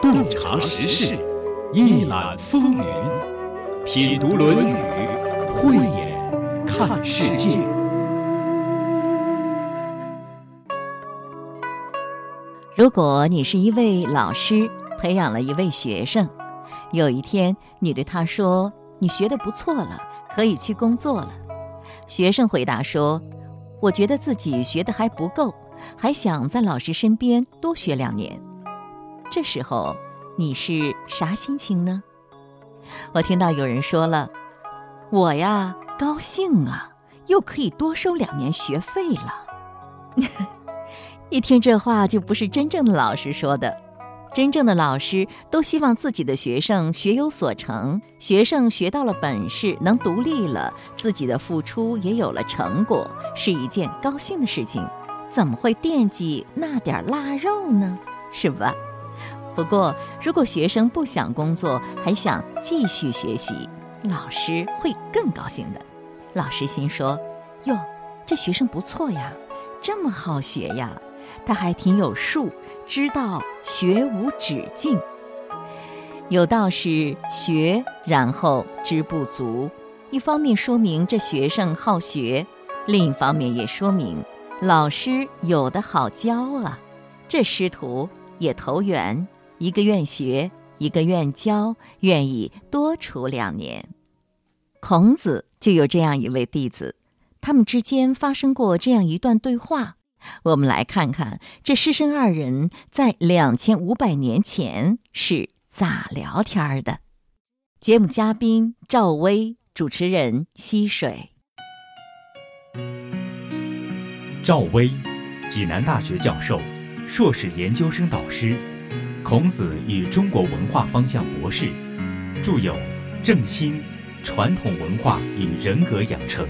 洞察时事，一览风云，品读《论语》，慧眼看世界。如果你是一位老师，培养了一位学生，有一天你对他说：“你学的不错了，可以去工作了。”学生回答说：“我觉得自己学的还不够，还想在老师身边多学两年。”这时候你是啥心情呢？我听到有人说了：“我呀，高兴啊，又可以多收两年学费了。”一听这话，就不是真正的老师说的。真正的老师都希望自己的学生学有所成，学生学到了本事，能独立了，自己的付出也有了成果，是一件高兴的事情。怎么会惦记那点腊肉呢？是吧？不过，如果学生不想工作，还想继续学习，老师会更高兴的。老师心说：“哟，这学生不错呀，这么好学呀。”他还挺有数，知道学无止境。有道是学，然后知不足。一方面说明这学生好学，另一方面也说明老师有的好教啊。这师徒也投缘，一个愿学，一个愿教，愿意多处两年。孔子就有这样一位弟子，他们之间发生过这样一段对话。我们来看看这师生二人在两千五百年前是咋聊天的。节目嘉宾赵薇，主持人溪水。赵薇，济南大学教授，硕士研究生导师，孔子与中国文化方向博士，著有《正心：传统文化与人格养成》。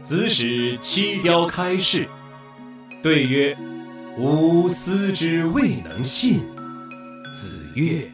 子使七雕开市，对曰：“吾思之未能信。”子曰：“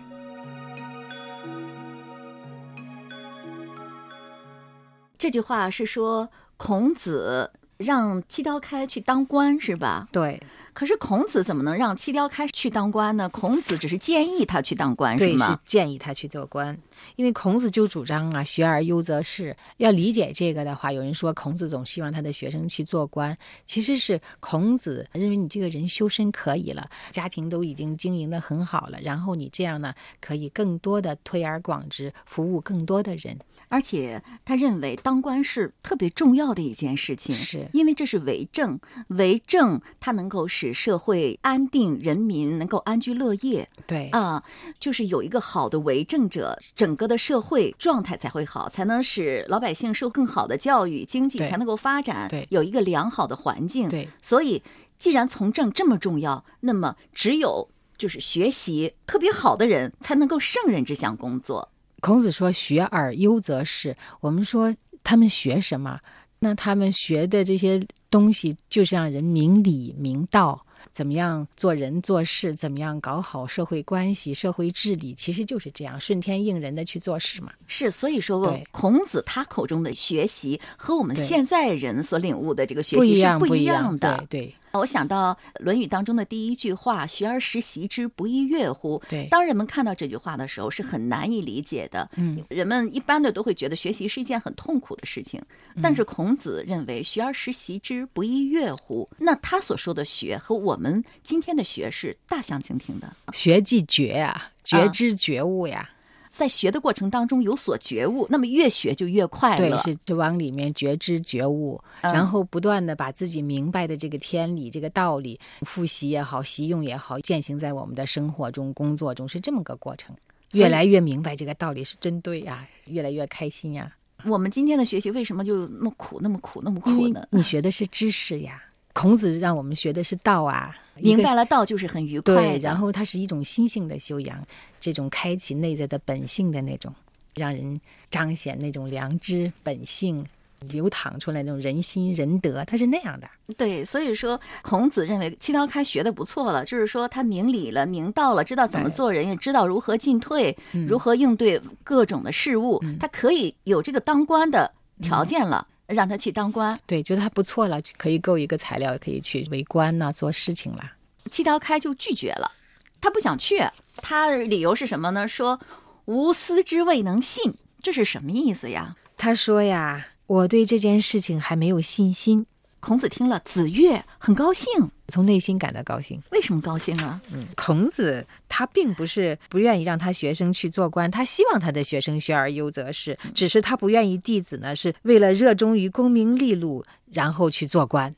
这句话是说孔子让七雕开去当官，是吧？对。可是孔子怎么能让七雕开去当官呢？孔子只是建议他去当官，是吗？是建议他去做官，因为孔子就主张啊，学而优则仕。要理解这个的话，有人说孔子总希望他的学生去做官，其实是孔子认为你这个人修身可以了，家庭都已经经营的很好了，然后你这样呢，可以更多的推而广之，服务更多的人。而且他认为当官是特别重要的一件事情，是因为这是为政，为政它能够使社会安定，人民能够安居乐业。对啊，就是有一个好的为政者，整个的社会状态才会好，才能使老百姓受更好的教育，经济才能够发展，对，有一个良好的环境。对，所以既然从政这么重要，那么只有就是学习特别好的人才能够胜任这项工作。孔子说：“学而优则仕。”我们说他们学什么？那他们学的这些东西，就是让人明理明道，怎么样做人做事，怎么样搞好社会关系、社会治理，其实就是这样顺天应人的去做事嘛。是，所以说孔子他口中的学习和我们现在人所领悟的这个学习是不一样的。对。我想到《论语》当中的第一句话：“学而时习之，不亦说乎？”对，当人们看到这句话的时候，是很难以理解的。嗯，人们一般的都会觉得学习是一件很痛苦的事情。但是孔子认为“学而时习之，不亦说乎”。那他所说的“学”和我们今天的“学”是大相径庭的。学即觉呀，觉知觉悟呀。在学的过程当中有所觉悟，那么越学就越快乐。对，是就往里面觉知觉悟，然后不断的把自己明白的这个天理、这个道理，复习也好，习用也好，践行在我们的生活中、工作中，是这么个过程。越来越明白这个道理是真对呀，越来越开心呀。我们今天的学习为什么就那么苦、那么苦、那么苦呢？你学的是知识呀。孔子让我们学的是道啊，明白了道就是很愉快。对，然后它是一种心性的修养，这种开启内在的本性的那种，让人彰显那种良知本性流淌出来那种人心仁德，它是那样的。对，所以说孔子认为七刀开学的不错了，就是说他明理了、明道了，知道怎么做人，也知道如何进退，如何应对各种的事物，他可以有这个当官的条件了。让他去当官。对，觉得他不错了，可以够一个材料，可以去为官呐、做事情了。七刀开就拒绝了，他不想去，他的理由是什么呢？说无私之未能信，这是什么意思呀？他说呀，我对这件事情还没有信心，孔子听了，子越很高兴，从内心感到高兴。为什么高兴啊？嗯，孔子他并不是不愿意让他学生去做官，他希望他的学生学而优则仕，只是他不愿意弟子呢是为了热衷于功名利禄，然后去做官。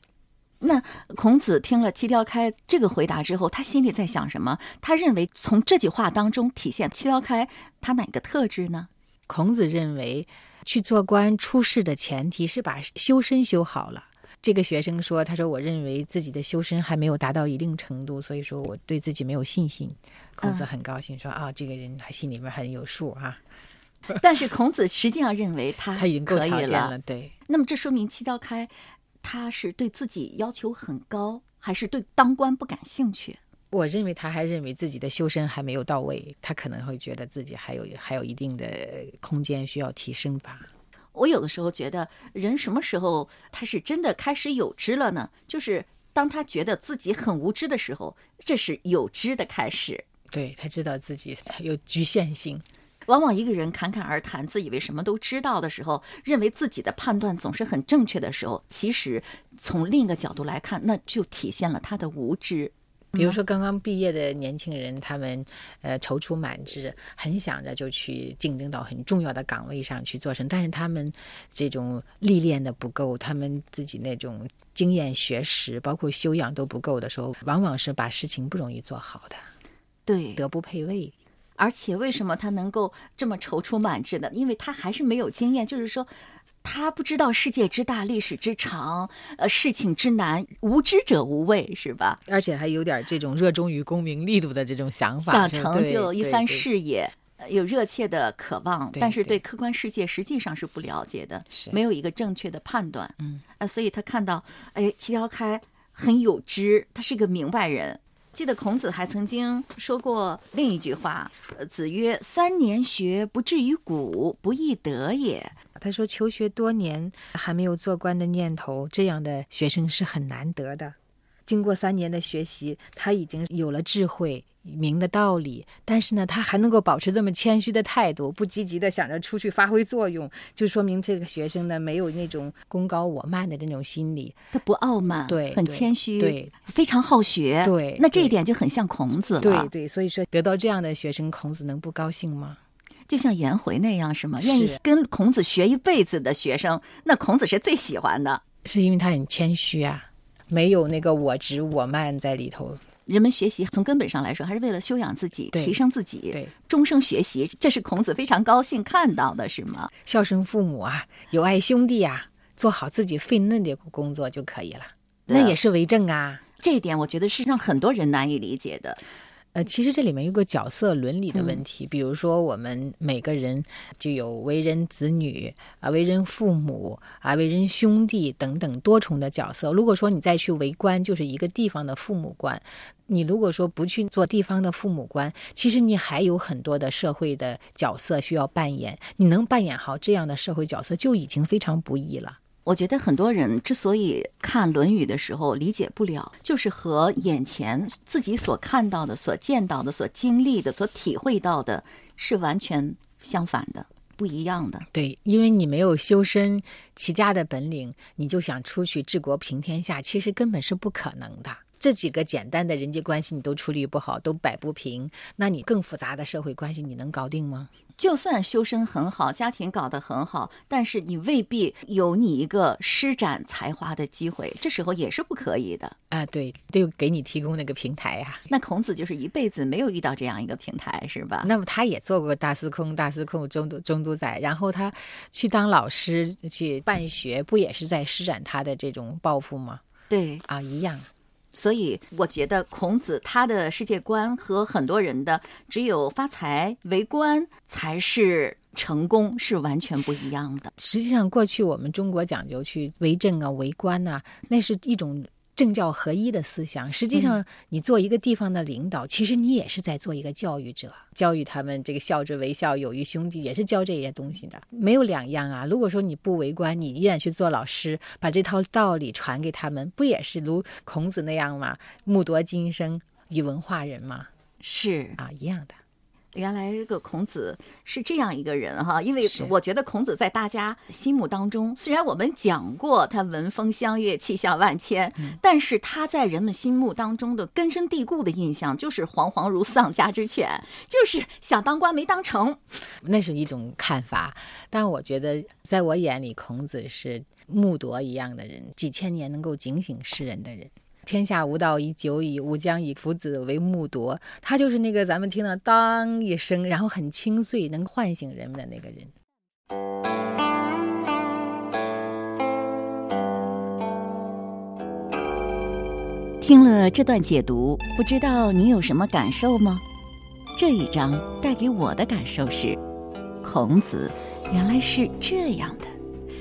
那孔子听了七雕开这个回答之后，他心里在想什么？他认为从这句话当中体现七雕开他哪个特质呢？孔子认为，去做官出仕的前提是把修身修好了。这个学生说：“他说我认为自己的修身还没有达到一定程度，所以说我对自己没有信心。”孔子很高兴说：“啊，这个人他心里面很有数啊。但是孔子实际上认为他他已经够可以条件了。对，那么这说明七道开他是对自己要求很高，还是对当官不感兴趣？我认为他还认为自己的修身还没有到位，他可能会觉得自己还有还有一定的空间需要提升吧。我有的时候觉得，人什么时候他是真的开始有知了呢？就是当他觉得自己很无知的时候，这是有知的开始。对他知道自己有局限性。往往一个人侃侃而谈，自以为什么都知道的时候，认为自己的判断总是很正确的时候，其实从另一个角度来看，那就体现了他的无知。比如说刚刚毕业的年轻人，他们呃踌躇满志，很想着就去竞争到很重要的岗位上去做成，但是他们这种历练的不够，他们自己那种经验学识，包括修养都不够的时候，往往是把事情不容易做好的，对，德不配位。而且为什么他能够这么踌躇满志呢？因为他还是没有经验，就是说。他不知道世界之大，历史之长，呃，事情之难，无知者无畏，是吧？而且还有点这种热衷于功名利禄的这种想法，想成就一番事业，呃有热切的渴望，但是对对客观世界实际上是不了解的，是没有一个正确的判断。嗯，呃，所以他看到，哎，齐条开很有知，他是个明白人。记得孔子还曾经说过另一句话，呃子曰：“三年学，不至于古，不亦得也。”他说：“求学多年还没有做官的念头，这样的学生是很难得的。经过三年的学习，他已经有了智慧，明的道理，但是呢，他还能够保持这么谦虚的态度，不积极的想着出去发挥作用，就说明这个学生呢没有那种功高我慢的那种心理。他不傲慢，很对很谦虚，对，非常好学，对那这一点就很像孔子了，对对，所以说得到这样的学生，孔子能不高兴吗？就像颜回那样，是吗？愿意跟孔子学一辈子的学生，那孔子是最喜欢的。是因为他很谦虚啊，没有那个我执我慢在里头。人们学习从根本上来说，还是为了修养自己、提升自己，对，终生学习，这是孔子非常高兴看到的，是吗？孝顺父母啊，友爱兄弟啊，做好自己分内的工作就可以了。那也是为政啊。这一点我觉得是让很多人难以理解的。呃，其实这里面有个角色伦理的嗯问题，比如说我们每个人就有为人子女啊、为人父母啊、为人兄弟等等多重的角色。如果说你再去为官，就是一个地方的父母官，你如果说不去做地方的父母官，其实你还有很多的社会的角色需要扮演。你能扮演好这样的社会角色，就已经非常不易了。我觉得很多人之所以看《论语》的时候理解不了，就是和眼前自己所看到的、所见到的、所经历的、所体会到的是完全相反的、不一样的。对，因为你没有修身齐家的本领，你就想出去治国平天下，其实根本是不可能的。这几个简单的人际关系你都处理不好，都摆不平，那你更复杂的社会关系你能搞定吗？就算修身很好，家庭搞得很好，但是你未必有你一个施展才华的机会，这时候也是不可以的。啊，对，得给你提供那个平台呀、那孔子就是一辈子没有遇到这样一个平台，是吧？那么他也做过大司空、大司空、中都中都宰，然后他去当老师去办学，不也是在施展他的这种抱负吗？对，啊，一样。所以我觉得孔子他的世界观和很多人的只有发财为官才是成功是完全不一样的。实际上，过去我们中国讲究去为政啊、为官呐、那是一种政教合一的思想。实际上，你做一个地方的领导，其实你也是在做一个教育者，教育他们这个孝之为孝，友于兄弟，也是教这些东西的，没有两样啊。如果说你不为官，你依然去做老师，把这套道理传给他们，不也是如孔子那样吗？目夺今生，以文化人吗，是啊，一样的。原来这个孔子是这样一个人哈，因为我觉得孔子在大家心目当中，虽然我们讲过他文风相悦、气象万千，但是他在人们心目当中的根深蒂固的印象就是惶惶如丧家之犬，就是想当官没当成。那是一种看法，但我觉得在我眼里，孔子是木铎一样的人，几千年能够警醒世人的人。天下无道以久矣，吾将以夫子为木铎。他就是那个咱们听到当一声，然后很清脆，能唤醒人们的那个人。听了这段解读，不知道你有什么感受吗？这一章带给我的感受是，孔子原来是这样的，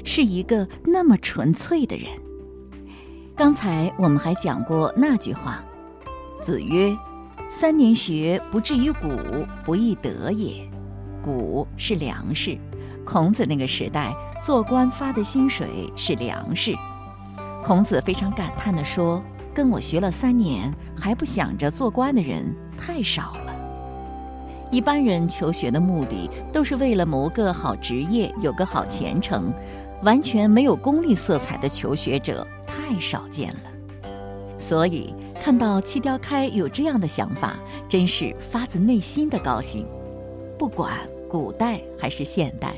是一个那么纯粹的人。刚才我们还讲过那句话：“子曰，三年学不至于古，不亦得也。”古是粮食，孔子那个时代做官发的薪水是粮食。孔子非常感叹地说：“跟我学了三年还不想着做官的人太少了。一般人求学的目的都是为了谋个好职业，有个好前程。”完全没有功利色彩的求学者太少见了，所以看到七雕开有这样的想法，真是发自内心的高兴。不管古代还是现代，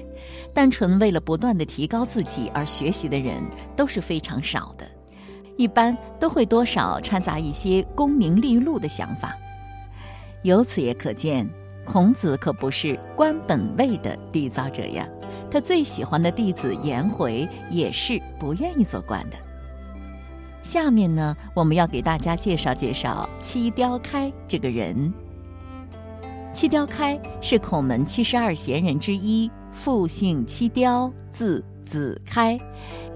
单纯为了不断的提高自己而学习的人都是非常少的，一般都会多少掺杂一些功名利禄的想法。由此也可见，孔子可不是官本位的缔造者呀。他最喜欢的弟子颜回也是不愿意做官的。下面呢，我们要给大家介绍介绍七雕开这个人。七雕开是孔门七十二贤人之一，父姓七雕，字子开，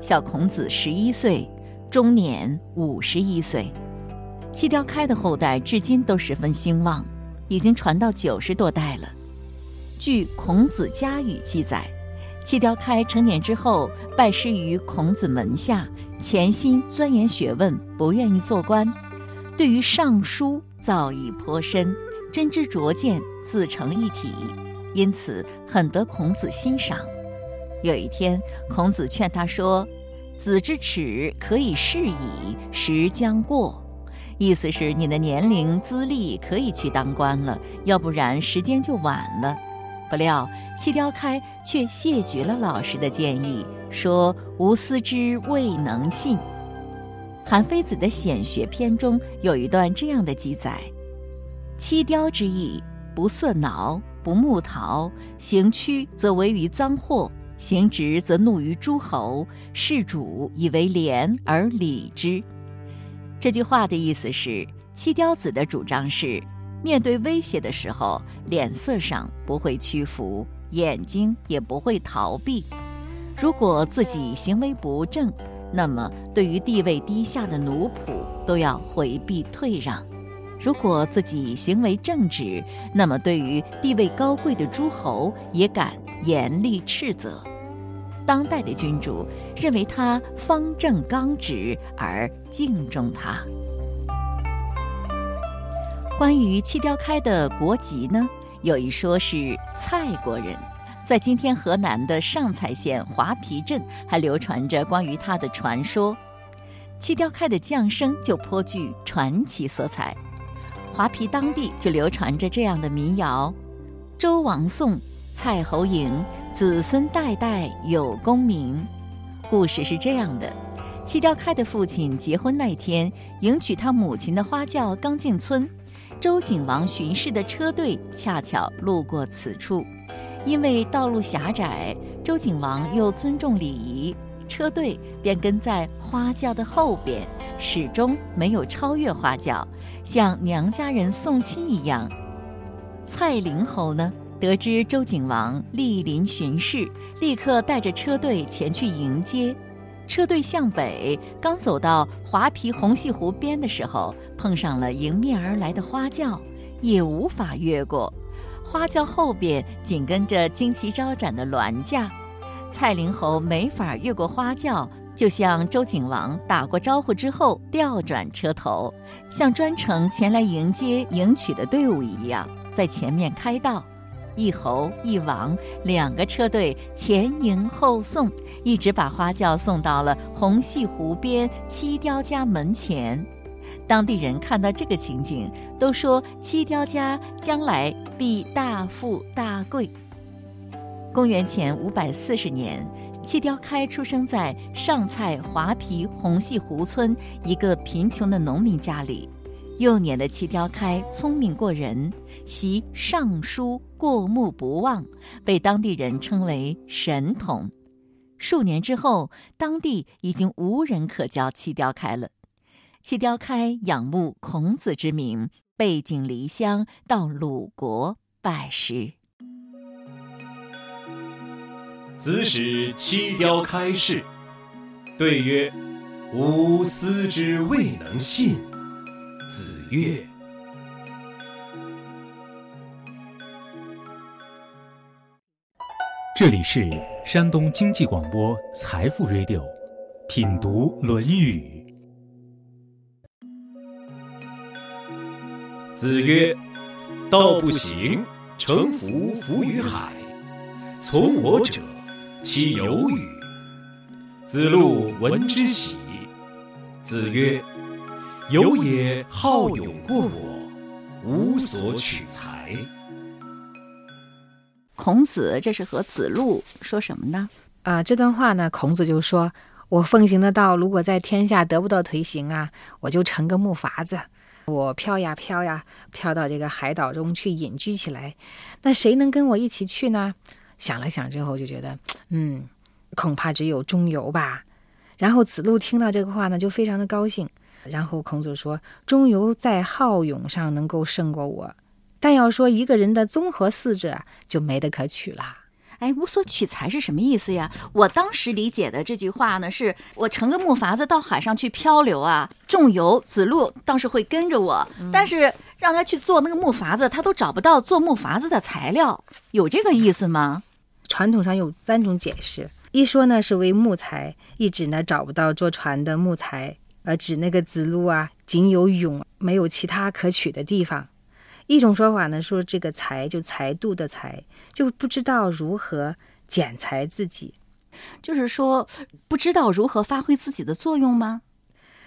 小孔子十一岁，终年五十一岁。七雕开的后代至今都十分兴旺，已经传到九十多代了。据《孔子家语》记载。七雕开成年之后，拜师于孔子门下，潜心钻研学问，不愿意做官。对于尚书造诣颇深，真知灼见，自成一体，因此很得孔子欣赏。有一天，孔子劝他说：“子之耻可以适矣，时将过。”意思是你的年龄资历可以去当官了，要不然时间就晚了。不料。七雕开却谢绝了老师的建议，说：“吾思之未能信。”韩非子的《显学篇》中有一段这样的记载：“七雕之意，不色挠，不木陶，行曲则为于赃货，行直则怒于诸侯，事主以为廉而礼之。”这句话的意思是，七雕子的主张是，面对威胁的时候，脸色上不会屈服。眼睛也不会逃避。如果自己行为不正，那么对于地位低下的奴仆都要回避退让；如果自己行为正直，那么对于地位高贵的诸侯也敢严厉斥责。当代的君主认为他方正刚直而敬重他。关于七雕开的国籍呢？有一说是蔡国人，在今天河南的上蔡县华皮镇还流传着关于他的传说。七雕开的降生就颇具传奇色彩。华皮当地就流传着这样的民谣：周王宋，蔡侯嬴，子孙代代有功名。故事是这样的：七雕开的父亲结婚那天，迎娶他母亲的花轿刚进村。周景王巡视的车队恰巧路过此处，因为道路狭窄，周景王又尊重礼仪，车队便跟在花轿的后边，始终没有超越花轿，像娘家人送亲一样。蔡灵侯呢，得知周景王莅临巡视，立刻带着车队前去迎接。车队向北，刚走到华皮红细湖边的时候，碰上了迎面而来的花轿，也无法越过。花轿后边紧跟着旌旗招展的銮驾，蔡灵侯没法越过花轿，就向周景王打过招呼之后调转车头，像专程前来迎接迎娶的队伍一样，在前面开道。一侯一王两个车队前迎后送，一直把花轿送到了红细湖边七雕家门前。当地人看到这个情景，都说七雕家将来必大富大贵。公元前五百四十年，七雕开出生在上蔡华皮红细湖村一个贫穷的农民家里。幼年的漆雕开聪明过人，习尚书过目不忘，被当地人称为神童。数年之后，当地已经无人可教漆雕开了。漆雕开仰慕孔子之名，背井离乡到鲁国拜师。子使七雕开示，对曰：“吾思之未能信。”月：“这里是山东经济广播财富 Radio，品读《论语》。”子曰：“道不行，乘浮浮于海。从我者，其有与？”子路闻之喜。子曰：“有也好勇过我，无所取材。”孔子这是和子路说什么呢？啊，这段话呢，孔子就说：“我奉行的道，如果在天下得不到推行啊，我就成个木筏子。”我飘呀飘呀，飘到这个海岛中去隐居起来。那谁能跟我一起去呢？想了想之后，就觉得，嗯，恐怕只有中游吧。然后子路听到这个话呢，就非常的高兴。然后孔子说：“中游在好勇上能够胜过我，但要说一个人的综合素质，就没得可取了。”哎，无所取材是什么意思呀？我当时理解的这句话呢，是我乘个木筏子到海上去漂流啊，重游。子路倒是会跟着我，但是让他去做那个木筏子，他都找不到做木筏子的材料，有这个意思吗？传统上有三种解释，一说呢是为木材，一指呢找不到坐船的木材，而指那个子路啊仅有勇，没有其他可取的地方。一种说法呢，说这个才就才度的才，就不知道如何剪裁自己，就是说不知道如何发挥自己的作用吗？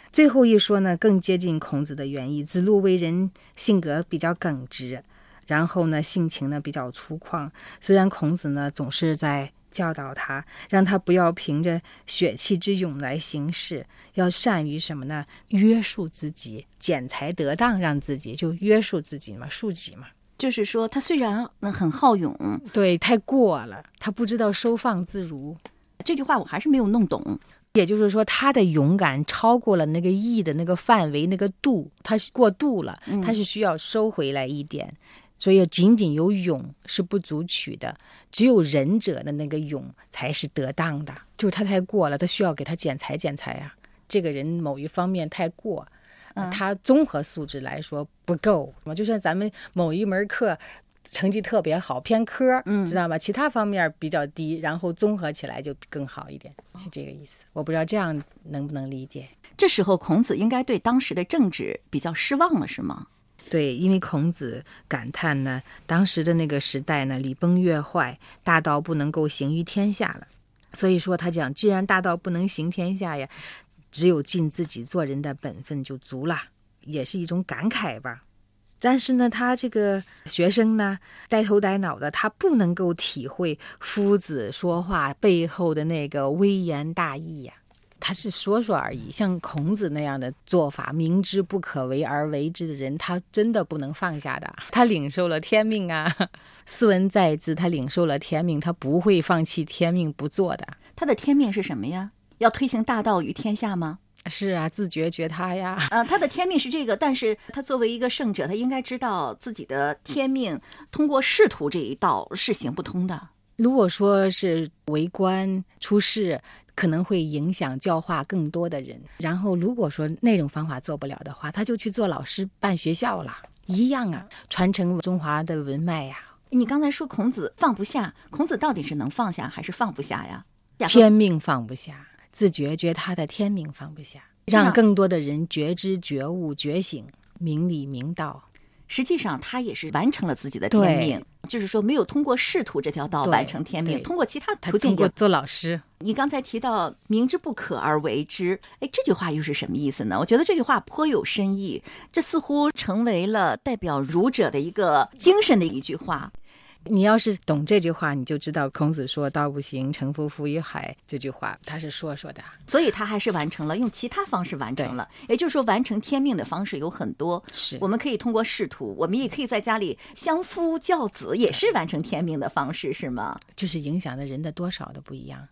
最后一说呢，更接近孔子的原意。子路为人性格比较耿直，然后呢性情呢比较粗犷。虽然孔子呢总是在。教导他，让他不要凭着血气之勇来行事，要善于什么呢？约束自己，剪裁得当，让自己就约束自己嘛，恕己嘛。就是说，他虽然很好勇，对，太过了，他不知道收放自如。这句话我还是没有弄懂。也就是说，他的勇敢超过了那个义的那个范围，那个度，他是过度了，他是需要收回来一点。所以，仅仅有勇是不足取的，只有仁者的那个勇才是得当的。就是他太过了，他需要给他剪裁剪裁啊。这个人某一方面太过，他综合素质来说不够。就像咱们某一门课成绩特别好，偏科，知道吗？其他方面比较低，然后综合起来就更好一点，是这个意思。我不知道这样能不能理解。这时候，孔子应该对当时的政治比较失望了，是吗？对，因为孔子感叹呢，当时的那个时代呢，礼崩乐坏，大道不能够行于天下了。所以说，他讲，既然大道不能行天下呀，只有尽自己做人的本分就足了，也是一种感慨吧。但是呢，他这个学生呢，呆头呆脑的，他不能够体会夫子说话背后的那个微言大义呀。他是说说而已，像孔子那样的做法，明知不可为而为之的人，他真的不能放下的。他领受了天命啊，斯文在兹，他领受了天命，他不会放弃天命不做的。他的天命是什么呀？要推行大道于天下吗？是啊，自觉觉他呀。啊，他的天命是这个，但是他作为一个圣者，他应该知道自己的天命，通过仕途这一道是行不通的。如果说是为官出仕，可能会影响教化更多的人。然后如果说那种方法做不了的话，他就去做老师办学校了，一样啊，传承中华的文脉呀。你刚才说孔子放不下，孔子到底是能放下还是放不下呀？天命放不下，自觉觉他的天命放不下，让更多的人觉知、觉悟、觉醒，明理明道。实际上，他也是完成了自己的天命，就是说没有通过仕途这条道完成天命，通过其他途径。通过做老师。你刚才提到“明知不可而为之”，哎，这句话又是什么意思呢？我觉得这句话颇有深意，这似乎成为了代表儒者的一个精神的一句话。你要是懂这句话，你就知道孔子说“道不行，乘夫浮于海”这句话，他是说说的。所以他还是完成了，用其他方式完成了。也就是说，完成天命的方式有很多。是，我们可以通过仕途，我们也可以在家里相夫教子，也是完成天命的方式，是吗？就是影响的人的多少的不一样。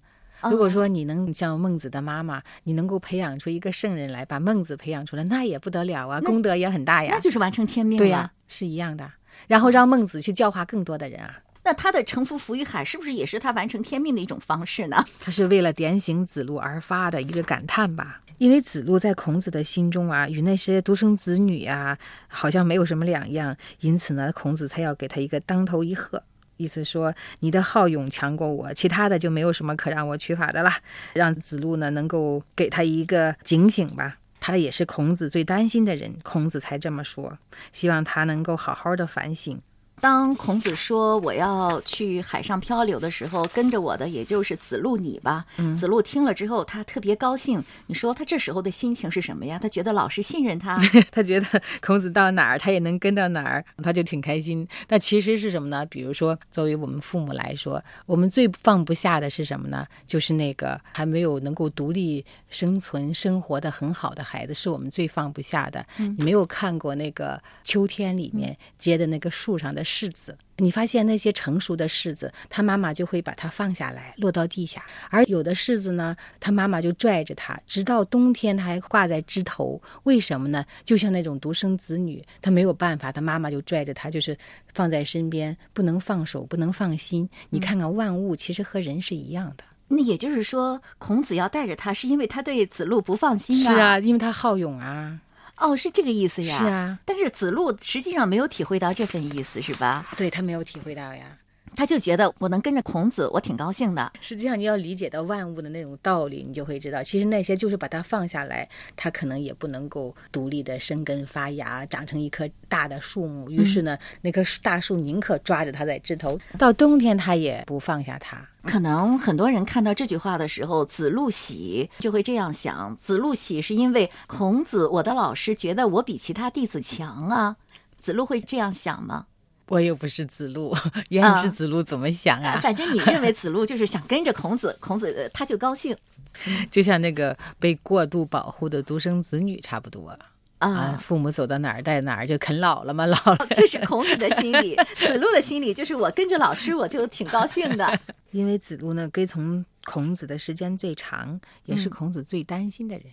如果说你能像孟子的妈妈，你能够培养出一个圣人来，把孟子培养出来，那也不得了啊，功德也很大呀。那就是完成天命。对呀，是一样的。然后让孟子去教化更多的人啊，那他的乘夫浮于海，是不是也是他完成天命的一种方式呢？他是为了点醒子路而发的一个感叹吧。因为子路在孔子的心中啊，与那些独生子女啊，好像没有什么两样，因此呢，孔子才要给他一个当头一喝，意思说你的好勇强过我，其他的就没有什么可让我取法的了。让子路呢能够给他一个警醒吧。他也是孔子最担心的人，孔子才这么说，希望他能够好好的反省。当孔子说我要去海上漂流的时候，跟着我的也就是子路你吧。子路听了之后，他特别高兴。你说他这时候的心情是什么呀？他觉得老师信任他，他觉得孔子到哪儿他也能跟到哪儿，他就挺开心。那其实是什么呢？比如说，作为我们父母来说，我们最放不下的是什么呢？就是那个还没有能够独立生存、生活的很好的孩子，是我们最放不下的。你没有看过那个秋天里面结的那个树上的。柿子，你发现那些成熟的柿子，他妈妈就会把它放下来，落到地下；而有的柿子呢，他妈妈就拽着它，直到冬天，它还挂在枝头。为什么呢？就像那种独生子女，他没有办法，他妈妈就拽着他，就是放在身边，不能放手，不能放心。你看看万物，其实和人是一样的。那也就是说，孔子要带着他，是因为他对子路不放心啊？是啊，因为他好勇啊。哦，是这个意思呀。是啊，但是子路实际上没有体会到这份意思，是吧？对他没有体会到呀。他就觉得我能跟着孔子，我挺高兴的。实际上，你要理解到万物的那种道理，你就会知道，其实那些就是把它放下来，它可能也不能够独立的生根发芽，长成一棵大的树木。于是呢，那棵大树宁可抓着它在枝头，到冬天它也不放下它。可能很多人看到这句话的时候，子路喜就会这样想：子路喜是因为孔子，我的老师觉得我比其他弟子强啊。子路会这样想吗？我又不是子路，焉知子路怎么想啊？反正你认为子路就是想跟着孔子，孔子他就高兴，就像那个被过度保护的独生子女差不多啊。父母走到哪儿带哪儿，就啃老了嘛，老了。这是孔子的心理，子路的心理就是我跟着老师，我就挺高兴的。因为子路呢，跟从孔子的时间最长，也是孔子最担心的人，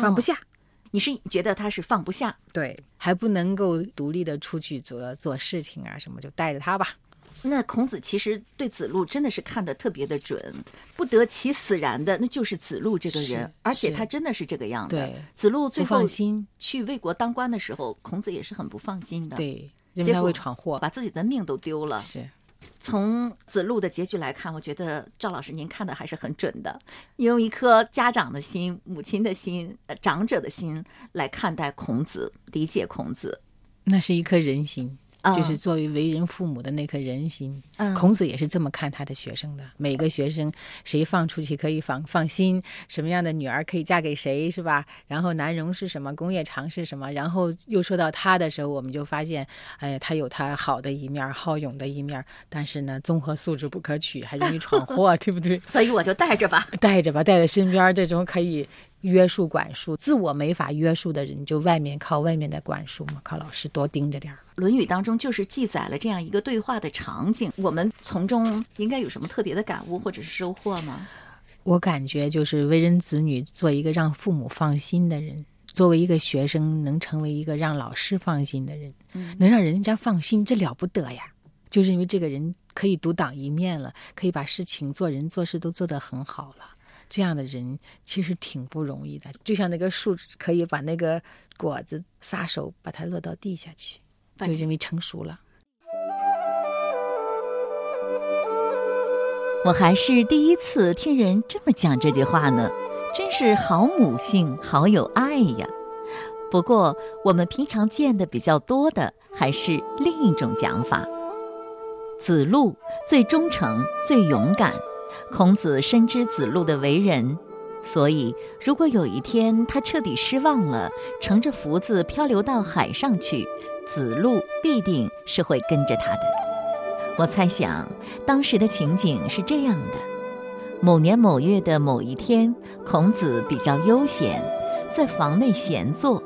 放不下。你是觉得他是放不下，对，还不能够独立的出去做做事情啊什么，就带着他吧。那孔子其实对子路真的是看得特别的准，不得其死然的，那就是子路这个人，而且他真的是这个样的。子路最后去魏国当官的时候，孔子也是很不放心的，对，结果会闯祸，把自己的命都丢了。是。从子路的结局来看，我觉得赵老师您看的还是很准的。你用一颗家长的心、母亲的心、长者的心来看待孔子，理解孔子，那是一颗人心。就是作为为人父母的那颗人心，孔子也是这么看他的学生的。每个学生谁放出去可以放放心，什么样的女儿可以嫁给谁，是吧？然后南荣是什么，工业长是什么。然后又说到他的时候，我们就发现，哎，他有他好的一面，好勇的一面，但是呢，综合素质不可取，还容易闯祸，对不对？所以我就带着吧，带着吧，带在身边，这种可以。约束管束，自我没法约束的人，就外面靠外面的管束嘛，靠老师多盯着点儿。《论语》当中就是记载了这样一个对话的场景，我们从中应该有什么特别的感悟或者是收获吗？我感觉就是为人子女做一个让父母放心的人，作为一个学生能成为一个让老师放心的人，能让人家放心，这了不得呀！就是因为这个人可以独当一面了，可以把事情做人做事都做得很好了。这样的人其实挺不容易的。就像那个树可以把那个果子撒手把它落到地下去，就认为成熟了。我还是第一次听人这么讲这句话呢，真是好母性，好有爱呀。不过我们平常见的比较多的还是另一种讲法。子路最忠诚，最勇敢。孔子深知子路的为人，所以如果有一天他彻底失望了，乘着福字漂流到海上去，子路必定是会跟着他的。我猜想，当时的情景是这样的：某年某月的某一天，孔子比较悠闲，在房内闲坐。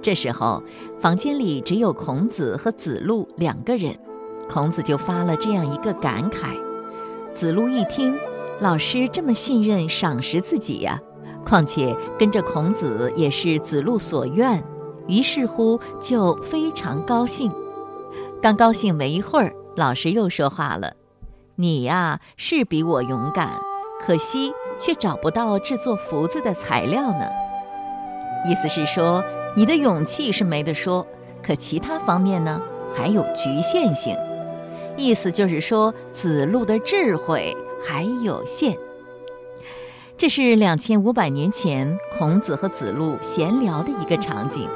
这时候，房间里只有孔子和子路两个人。孔子就发了这样一个感慨。子路一听，老师这么信任、赏识自己呀，况且跟着孔子也是子路所愿，于是乎就非常高兴。刚高兴没一会儿。老师又说话了：“你呀是比我勇敢，可惜却找不到制作福字的材料呢。”意思是说，你的勇气是没得说，可其他方面呢还有局限性。意思就是说，子路的智慧还有限。这是两千五百年前孔子和子路闲聊的一个场景。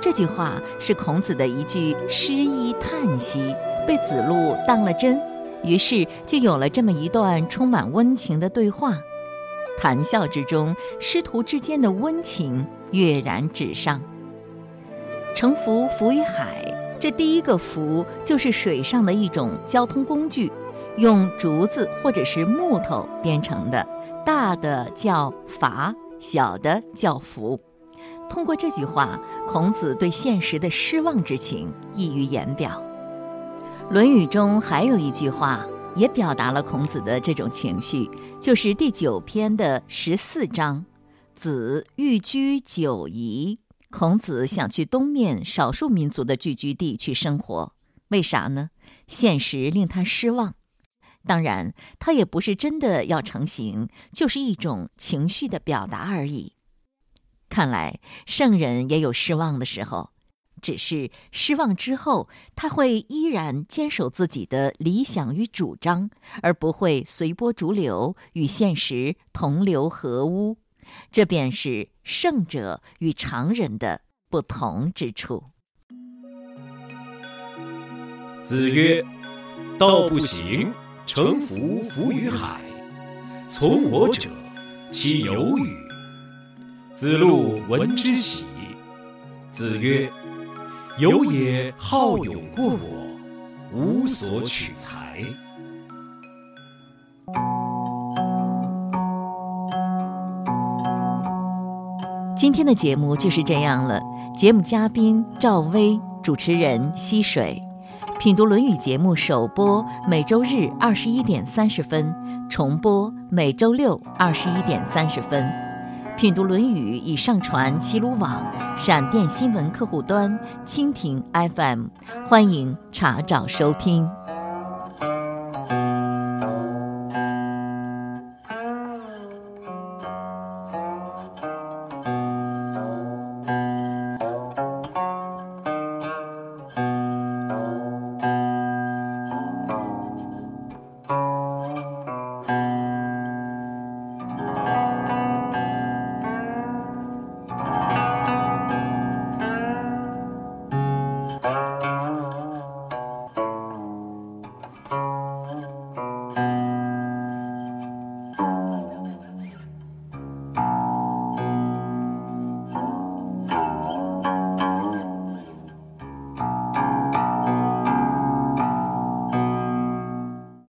这句话是孔子的一句诗意叹息。被子路当了真，于是就有了这么一段充满温情的对话。谈笑之中，师徒之间的温情跃然纸上。乘浮浮于海，这第一个浮就是水上的一种交通工具，用竹子或者是木头编成的，大的叫筏，小的叫符。通过这句话，孔子对现实的失望之情溢于言表。《论语》中还有一句话，也表达了孔子的这种情绪，就是第九篇的十四章：“子欲居九夷。”孔子想去东面少数民族的聚居地去生活，为啥呢？现实令他失望。当然，他也不是真的要成行，就是一种情绪的表达而已。看来，圣人也有失望的时候。只是失望之后，他会依然坚守自己的理想与主张，而不会随波逐流，与现实同流合污。这便是圣者与常人的不同之处。子曰：“道不行，乘浮浮于海。从我者，其有与？”子路闻之喜。子曰。有也好勇过我，无所取材。今天的节目就是这样了。节目嘉宾赵薇，主持人溪水。品读《论语》节目首播每周日二十一点三十分，重播每周六二十一点三十分。品读《论语》已上传齐鲁网、闪电新闻客户端、蜻蜓 FM，欢迎查找收听。